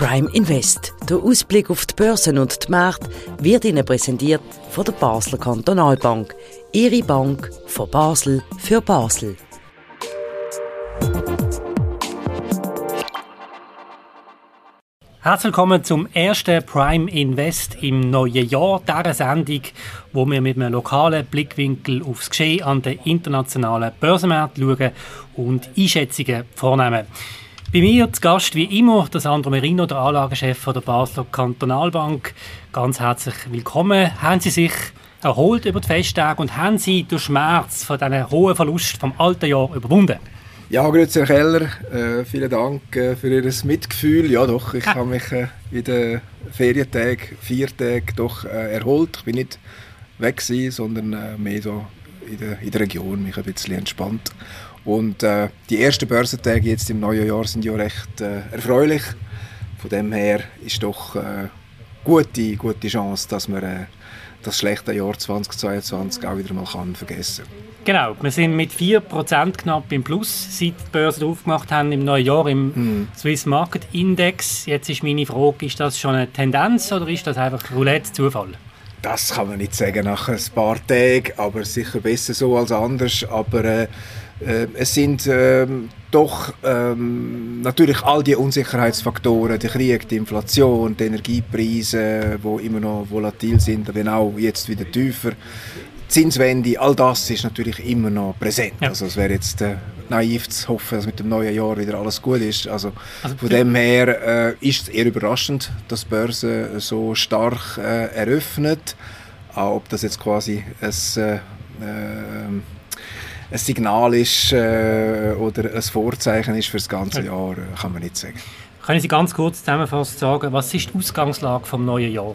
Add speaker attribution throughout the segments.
Speaker 1: Prime Invest. Der Ausblick auf die Börsen und die Märkte wird Ihnen präsentiert von der Basler Kantonalbank. Ihre Bank von Basel für Basel.
Speaker 2: Herzlich willkommen zum ersten Prime Invest im neuen Jahr, dieser Sendung, wo wir mit einem lokalen Blickwinkel aufs Geschehen an den internationalen Börsenmärkten schauen und Einschätzungen vornehmen. Bei mir zu Gast wie immer der Sandro Merino, der Anlagechef der Basler Kantonalbank. Ganz herzlich willkommen. Haben Sie sich erholt über die Festtage und haben Sie den Schmerz von diesen hohen Verlust vom alten Jahr überwunden?
Speaker 3: Ja, grüezi Herr Keller, äh, vielen Dank äh, für Ihr Mitgefühl. Ja doch, ich habe mich äh, in den Ferientagen, vier Tagen doch äh, erholt. Ich bin nicht weg gewesen, sondern äh, mehr so in der, in der Region, mich ein bisschen entspannt. Und äh, die ersten Börsentage jetzt im neuen Jahr sind ja recht erfreulich. Von dem her ist doch eine gute, gute Chance, dass man das schlechte Jahr 2022 auch wieder mal kann vergessen kann.
Speaker 2: Genau, wir sind mit 4% knapp im Plus, seit die Börsen aufgemacht haben im neuen Jahr im mm. Swiss Market Index. Jetzt ist meine Frage, ist das schon eine Tendenz oder ist das einfach Roulette Zufall?
Speaker 3: Das kann man nicht sagen nach ein paar Tagen, aber sicher besser so als anders. Aber äh, äh, es sind äh, doch ähm, natürlich all die Unsicherheitsfaktoren, der Krieg, die Inflation, die Energiepreise, die immer noch volatil sind, wenn auch jetzt wieder tiefer. Zinswende, all das ist natürlich immer noch präsent. Ja. Also es wäre jetzt äh, naiv zu hoffen, dass mit dem neuen Jahr wieder alles gut ist. Also, also von dem her äh, ist es eher überraschend, dass die Börse so stark äh, eröffnet. Auch ob das jetzt quasi ein, äh, äh, ein Signal ist äh, oder ein Vorzeichen ist für das ganze Jahr, kann man nicht sagen.
Speaker 2: Können Sie ganz kurz zusammenfassend sagen, was ist die Ausgangslage vom neuen Jahr?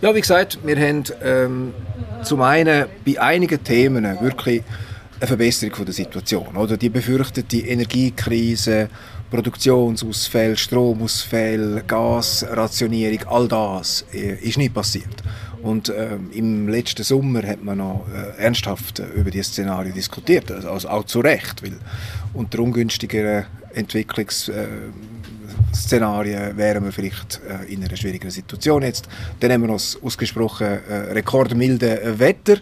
Speaker 3: Ja, wie gesagt, wir haben ähm, zum einen bei einigen Themen wirklich eine Verbesserung der Situation. Oder die befürchtete Energiekrise, Produktionsausfälle, Stromausfälle, Gasrationierung, all das äh, ist nicht passiert. Und äh, im letzten Sommer hat man noch äh, ernsthaft äh, über dieses Szenario diskutiert, also, also auch zu Recht, weil unter ungünstigeren Entwicklungsszenarien wären wir vielleicht äh, in einer schwierigeren Situation jetzt. Dann haben wir noch das ausgesprochen äh, rekordmilde Wetter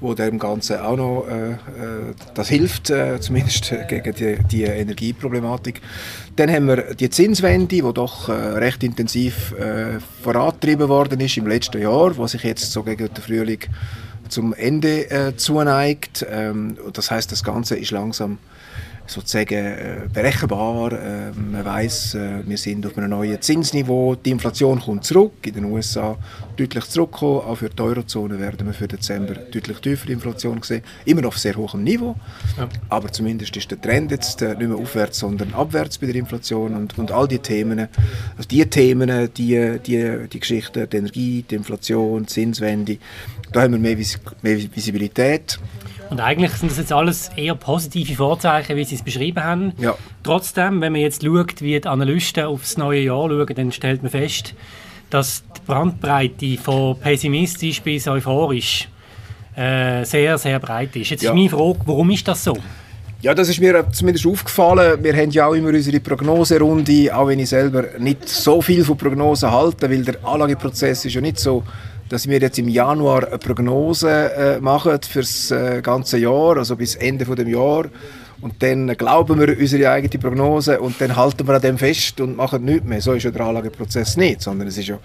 Speaker 3: wo dem Ganzen auch noch äh, äh, das hilft, äh, zumindest gegen die, die, Energieproblematik. Dann haben wir die Zinswende, die doch äh, recht intensiv äh, vorangetrieben worden ist im letzten Jahr, was sich jetzt so gegen den Frühling zum Ende äh, zuneigt. Ähm, das heißt, das Ganze ist langsam sozusagen äh, berechenbar. Äh, man weiß, äh, wir sind auf einem neuen Zinsniveau. Die Inflation kommt zurück. In den USA deutlich zurückgekommen. Auch für die Eurozone werden wir für Dezember deutlich tiefere Inflation sehen. Immer noch auf sehr hohem Niveau. Ja. Aber zumindest ist der Trend jetzt nicht mehr aufwärts, sondern abwärts bei der Inflation. Und, und all die Themen, also die Themen, die, die, die Geschichten, die Energie, die Inflation, die Zinswende, da haben wir mehr, Vis mehr Visibilität.
Speaker 2: Und eigentlich sind das jetzt alles eher positive Vorzeichen, wie Sie es beschrieben haben. Ja. Trotzdem, wenn man jetzt schaut, wie die Analysten aufs neue Jahr schauen, dann stellt man fest, dass die Brandbreite von pessimistisch bis euphorisch äh, sehr, sehr breit ist. Jetzt ja. ist meine Frage, warum ist das so?
Speaker 3: Ja, das ist mir zumindest aufgefallen. Wir haben ja auch immer unsere Prognoserunde, auch wenn ich selber nicht so viel von Prognosen halte, weil der Anlageprozess ist ja nicht so dass wir jetzt im Januar eine Prognose äh, machen für das äh, ganze Jahr, also bis Ende von dem Jahr. Und dann glauben wir unsere eigene Prognose und dann halten wir an dem fest und machen nichts mehr. So ist ja der Anlageprozess nicht, sondern es ist ja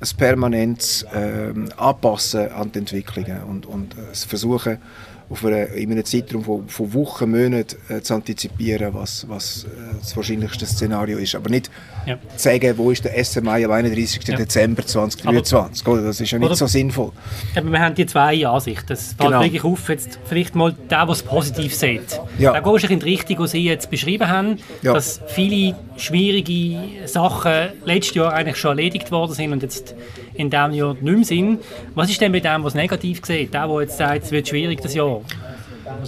Speaker 3: ein permanentes äh, Anpassen an die Entwicklungen und, und äh, das Versuchen, auf eine, in einem Zeitraum von, von Wochen, Monaten äh, zu antizipieren, was, was äh, das wahrscheinlichste Szenario ist. Aber nicht ja. zu sagen, wo ist der SMI am 31. Ja. Dezember 2023. Aber, das ist ja nicht oder, so sinnvoll.
Speaker 2: Aber wir haben die zwei Ansichten. Das fällt genau. wirklich auf, jetzt vielleicht mal der, der es positiv sieht. Ja. Da gehst du in die Richtung, die Sie jetzt beschrieben haben, ja. dass viele schwierige Sachen letztes Jahr eigentlich schon erledigt worden sind und jetzt in diesem Jahr nicht mehr sind. Was ist denn bei dem, was negativ sieht? Der, der jetzt sagt, es wird schwierig das Jahr?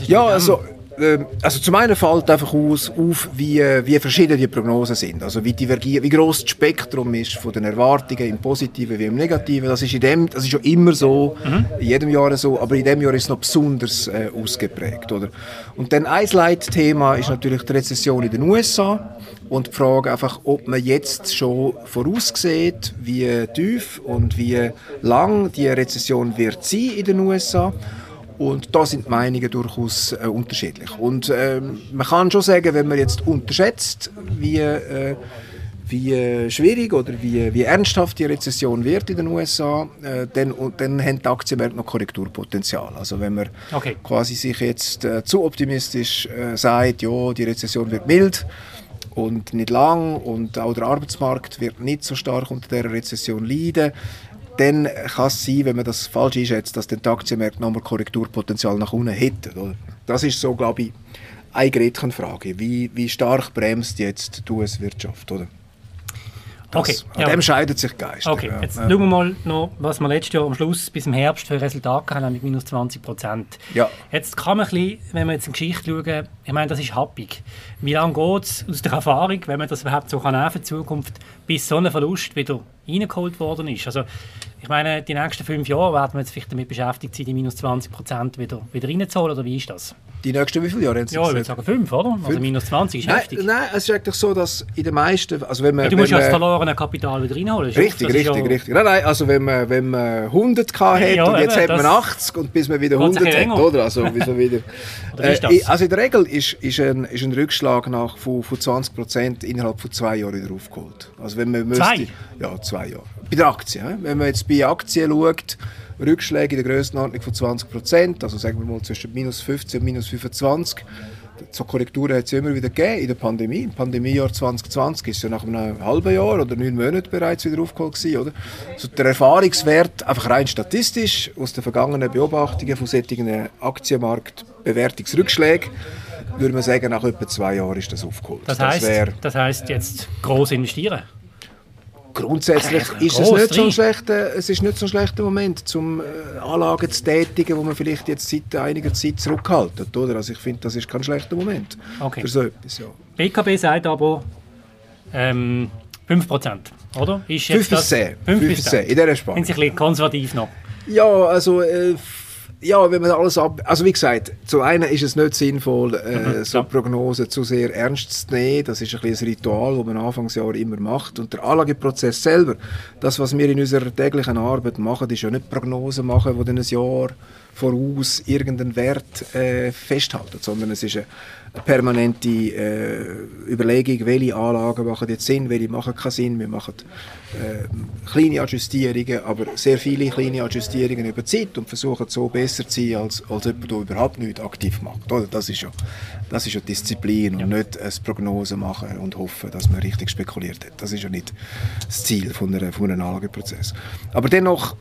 Speaker 3: Ja, also ähm, also zum einen fällt einfach aus, auf, wie, wie verschieden die Prognosen sind. Also wie, divergieren, wie gross das Spektrum ist von den Erwartungen im Positiven wie im Negativen. Das ist, in dem, das ist schon immer so, mhm. in jedem Jahr so, aber in dem Jahr ist es noch besonders äh, ausgeprägt. Oder? Und dann ein Leitthema ist natürlich die Rezession in den USA und die Frage einfach, ob man jetzt schon voraussieht, wie tief und wie lang die Rezession wird sein in den USA. Und da sind die Meinungen durchaus äh, unterschiedlich. Und ähm, man kann schon sagen, wenn man jetzt unterschätzt, wie, äh, wie äh, schwierig oder wie, wie ernsthaft die Rezession wird in den USA, äh, dann, dann haben die Aktienmärkte noch Korrekturpotenzial. Also wenn man okay. quasi sich jetzt äh, zu optimistisch äh, sagt, ja, die Rezession wird mild, und nicht lang und auch der Arbeitsmarkt wird nicht so stark unter der Rezession leiden, dann kann es sein, wenn man das falsch einschätzt, dass den Aktienmärkte nochmal Korrekturpotenzial nach unten hätten. Das ist so, glaube ich, eine Gretchenfrage. Wie, wie stark bremst jetzt die US-Wirtschaft? Oder? Das, okay, an ja. dem scheidet sich Geist.
Speaker 2: Okay, jetzt ja. schauen wir mal noch, was wir letztes Jahr am Schluss bis im Herbst für Resultate haben, mit minus 20 Prozent.
Speaker 3: Ja.
Speaker 2: Jetzt kann man ein bisschen, wenn wir jetzt in die Geschichte schauen, ich meine, das ist happig. Wie lange geht es aus der Erfahrung, wenn man das überhaupt so kann für die Zukunft, bis so ein Verlust wieder reingeholt worden ist? Also, ich meine, die nächsten fünf Jahre werden wir jetzt vielleicht damit beschäftigt sein, die minus 20 Prozent wieder, wieder reinzuholen, oder wie ist das?
Speaker 3: Die nächsten wie viele Jahre?
Speaker 2: Ja, ich würde sagen fünf, oder? Also fünf. Also minus 20 ist
Speaker 3: nein,
Speaker 2: heftig.
Speaker 3: Nein, es ist eigentlich so, dass in den meisten... Also wenn man,
Speaker 2: ja, du musst ja das verlorene Kapital wieder reinholen.
Speaker 3: Richtig, richtig, ja richtig. Nein, nein, also wenn man, wenn man 100 hat ja, und jetzt eben, hat man 80 und bis man wieder 100 hat, oder? Also, wieso wieder... äh, also in der Regel ist, ist, ein, ist ein Rückschlag nach, von, von 20 Prozent innerhalb von zwei Jahren wieder aufgeholt. Also wenn man müsste,
Speaker 2: zwei?
Speaker 3: Ja, zwei Jahre. Bei der Aktie. Wenn man jetzt bei Aktien schaut, Rückschläge in der Grössenordnung von 20 Prozent, also sagen wir mal zwischen minus 15 und minus 25. So Korrekturen hat es immer wieder gegeben in der Pandemie. Im Pandemiejahr 2020 ist es ja nach einem halben Jahr oder neun Monaten bereits wieder aufgeholt gewesen, oder? Also der Erfahrungswert, einfach rein statistisch, aus den vergangenen Beobachtungen von solchen Aktienmarktbewertungsrückschlägen, würde man sagen, nach etwa zwei Jahren ist das aufgeholt.
Speaker 2: Das heißt, das, das heißt jetzt groß investieren?
Speaker 3: Grundsätzlich ist es nicht, so ein schlechter, es ist nicht so ein schlechter Moment, um äh, Anlagen zu tätigen, wo man vielleicht jetzt seit einiger Zeit zurückhaltet. Oder? Also ich finde, das ist kein schlechter Moment
Speaker 2: okay.
Speaker 3: für so etwas. Ja.
Speaker 2: BKB sagt aber ähm, 5%, oder?
Speaker 3: Ist 5 bis 10. 5 bis 10, in dieser Spanne.
Speaker 2: Sind Sie ein bisschen konservativ noch?
Speaker 3: Ja, also... Äh, ja, wenn man alles ab... Also wie gesagt, zum einen ist es nicht sinnvoll, äh, mhm, so Prognosen zu sehr ernst zu nehmen. Das ist ein, ein Ritual, das man Anfangsjahr immer macht. Und der Anlageprozess selber, das, was wir in unserer täglichen Arbeit machen, ist ja nicht Prognosen machen, die dann ein Jahr voraus irgendeinen Wert äh, festhalten, sondern es ist eine permanente äh, Überlegung, welche Anlagen machen jetzt Sinn, welche machen keinen Sinn. Wir machen äh, kleine Adjustierungen, aber sehr viele kleine Adjustierungen über Zeit und versuchen so besser zu sein, als, als jemand, der überhaupt nichts aktiv macht. Oder? Das, ist ja, das ist ja Disziplin und ja. nicht eine Prognose machen und hoffen, dass man richtig spekuliert hat. Das ist ja nicht das Ziel von, einer, von einem Anlageprozess. Aber dennoch,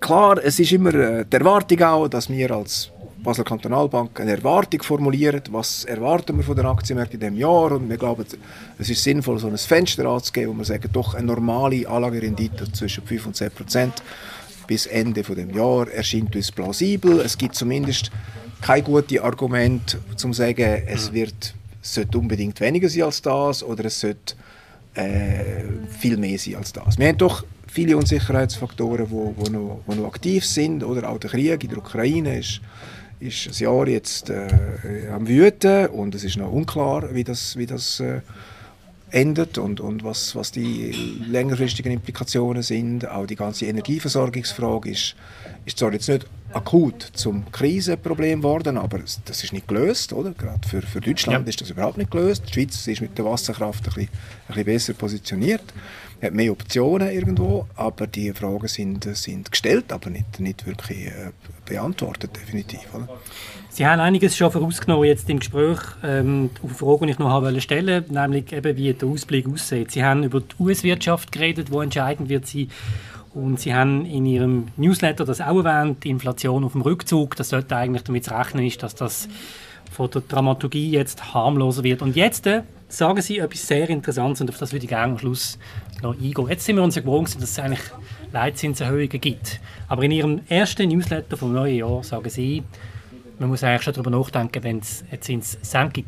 Speaker 3: klar, es ist immer äh, die Erwartung auch, dass wir als Basler Kantonalbank eine Erwartung formuliert, was erwarten wir von den Aktienmärkten in diesem Jahr und wir glauben, es ist sinnvoll, so ein Fenster anzugeben, wo wir sagen, doch eine normale Anlagerendite zwischen 5 und 10 Prozent bis Ende von dem Jahr erscheint uns plausibel. Es gibt zumindest kein gutes Argument, um zu sagen, es mhm. wird, es sollte unbedingt weniger sein als das oder es sollte äh, viel mehr sein als das. Wir haben doch viele Unsicherheitsfaktoren, die wo, wo noch, wo noch aktiv sind. Oder auch der Krieg in der Ukraine ist ist ein Jahr jetzt äh, am Wüten und es ist noch unklar, wie das, wie das äh, endet und, und was, was die längerfristigen Implikationen sind. Auch die ganze Energieversorgungsfrage ist, ist zwar jetzt nicht akut zum Krisenproblem geworden, aber das ist nicht gelöst, oder? Gerade für, für Deutschland ja. ist das überhaupt nicht gelöst. Die Schweiz ist mit der Wasserkraft ein bisschen, ein bisschen besser positioniert hat mehr Optionen irgendwo, aber die Fragen sind, sind gestellt, aber nicht, nicht wirklich äh, beantwortet, definitiv. Oder?
Speaker 2: Sie haben einiges schon vorausgenommen jetzt im Gespräch ähm, auf Fragen, die ich noch habe stellen nämlich eben, wie der Ausblick aussieht. Sie haben über die US-Wirtschaft geredet, wo entscheidend wird sie und Sie haben in Ihrem Newsletter das auch erwähnt, die Inflation auf dem Rückzug. Das sollte eigentlich damit zu rechnen ist, dass das von der Dramaturgie jetzt harmloser wird. Und jetzt äh, sagen Sie etwas sehr Interessantes und auf das würde ich gerne am Schluss noch eingehen. Jetzt sind wir uns ja gewohnt, dass es eigentlich Leitzinserhöhungen gibt. Aber in Ihrem ersten Newsletter vom neuen Jahr sagen Sie, man muss eigentlich schon darüber nachdenken, wenn es eine Zinssenkung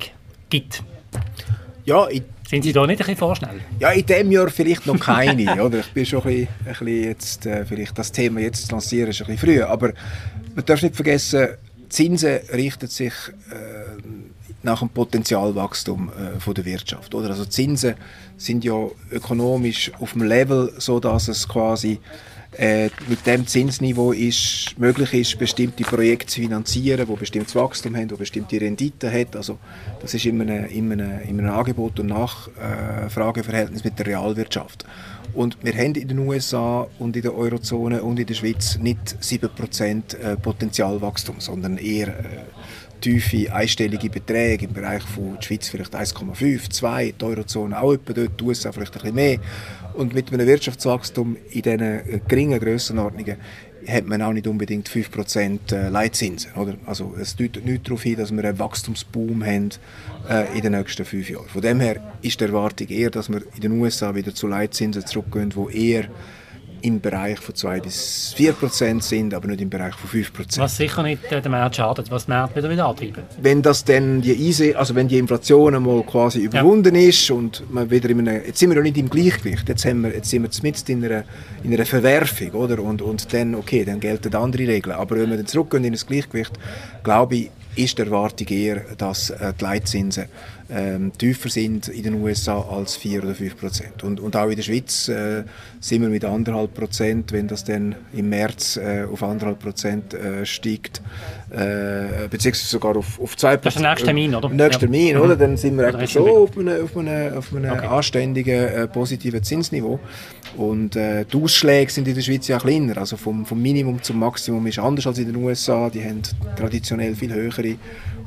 Speaker 2: gibt.
Speaker 3: Ja, ich
Speaker 2: sind Sie da nicht ein bisschen vorschnell?
Speaker 3: Ja, in diesem Jahr vielleicht noch keine. oder? Ich bin schon ein bisschen, ein bisschen jetzt, äh, vielleicht das Thema jetzt zu lancieren, ist ein bisschen früh. Aber man darf nicht vergessen, Zinsen richten sich äh, nach dem Potenzialwachstum äh, von der Wirtschaft. Oder? Also Zinsen sind ja ökonomisch auf dem Level, so dass es quasi äh, mit dem Zinsniveau ist, möglich ist, bestimmte Projekte zu finanzieren, wo bestimmtes Wachstum haben, wo bestimmte Renditen hat. Also das ist immer ein, immer immer Angebot- und Nachfrageverhältnis mit der Realwirtschaft. Und wir haben in den USA und in der Eurozone und in der Schweiz nicht 7% äh, Potenzialwachstum, sondern eher äh, tiefe einstellige Beträge im Bereich von der Schweiz vielleicht 1,5, 2, die Eurozone auch etwa dort, die USA vielleicht ein bisschen mehr. Und mit einem Wirtschaftswachstum in diesen äh, geringen Grössenordnungen hat man auch nicht unbedingt 5% äh, Leitzinsen. Oder? Also es deutet nicht darauf hin, dass wir einen Wachstumsboom haben äh, in den nächsten fünf Jahren. Von dem her ist die Erwartung eher, dass wir in den USA wieder zu Leitzinsen zurückgehen, wo eher im Bereich von 2 bis 4 Prozent sind, aber nicht im Bereich von 5 Prozent.
Speaker 2: Was sicher nicht äh, dem Markt schadet, was den Markt wieder wieder antreiben.
Speaker 3: Wenn das dann die Eise, also wenn die Inflation einmal quasi überwunden ja. ist und man wieder in einem, jetzt sind wir noch nicht im Gleichgewicht, jetzt, haben wir, jetzt sind wir mit in einer, in einer Verwerfung, oder? Und, und dann, okay, dann gelten andere Regeln. Aber wenn wir dann zurückgehen in das Gleichgewicht, glaube ich, ist die Erwartung eher, dass äh, die Leitzinsen ähm, tiefer sind in den USA als 4 oder 5 Prozent. Und, und auch in der Schweiz äh, sind wir mit 1,5 Prozent, wenn das dann im März äh, auf 1,5 Prozent äh, steigt, äh, beziehungsweise sogar auf, auf 2
Speaker 2: Prozent. Das ist der nächste Termin, oder?
Speaker 3: Nächster Termin, mhm. oder? Dann sind wir eigentlich so auf einem, auf einem, auf einem okay. anständigen, äh, positiven Zinsniveau. Und die Ausschläge sind in der Schweiz ja kleiner. Also vom, vom Minimum zum Maximum ist anders als in den USA. Die haben traditionell viel höhere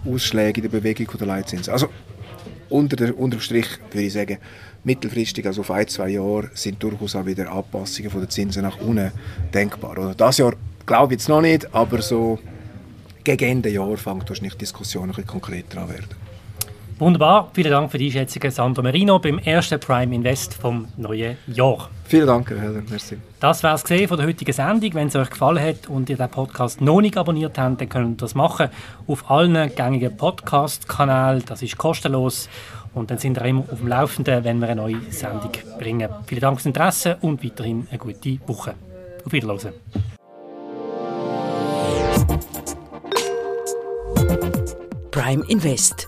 Speaker 3: Ausschläge in der Bewegung der Leitzinsen. Also unter der, unterm Strich würde ich sagen, mittelfristig, also auf ein, zwei Jahre, sind durchaus auch wieder Anpassungen von den Zinsen nach unten denkbar. Oder das Jahr glaube ich jetzt noch nicht, aber so gegen Ende Jahr fängt wahrscheinlich die Diskussion ein bisschen konkreter an werden.
Speaker 2: Wunderbar, vielen Dank für die Einschätzung, Sandro Merino, beim ersten Prime Invest vom neuen Jahr.
Speaker 3: Vielen Dank, Herr Heller, merci.
Speaker 2: Das war es von der heutigen Sendung. Wenn es euch gefallen hat und ihr den Podcast noch nicht abonniert habt, dann könnt ihr das machen auf allen gängigen Podcast-Kanälen. Das ist kostenlos und dann sind wir immer auf dem Laufenden, wenn wir eine neue Sendung bringen. Vielen Dank fürs Interesse und weiterhin eine gute Woche. Auf Wiedersehen.
Speaker 1: Prime Invest.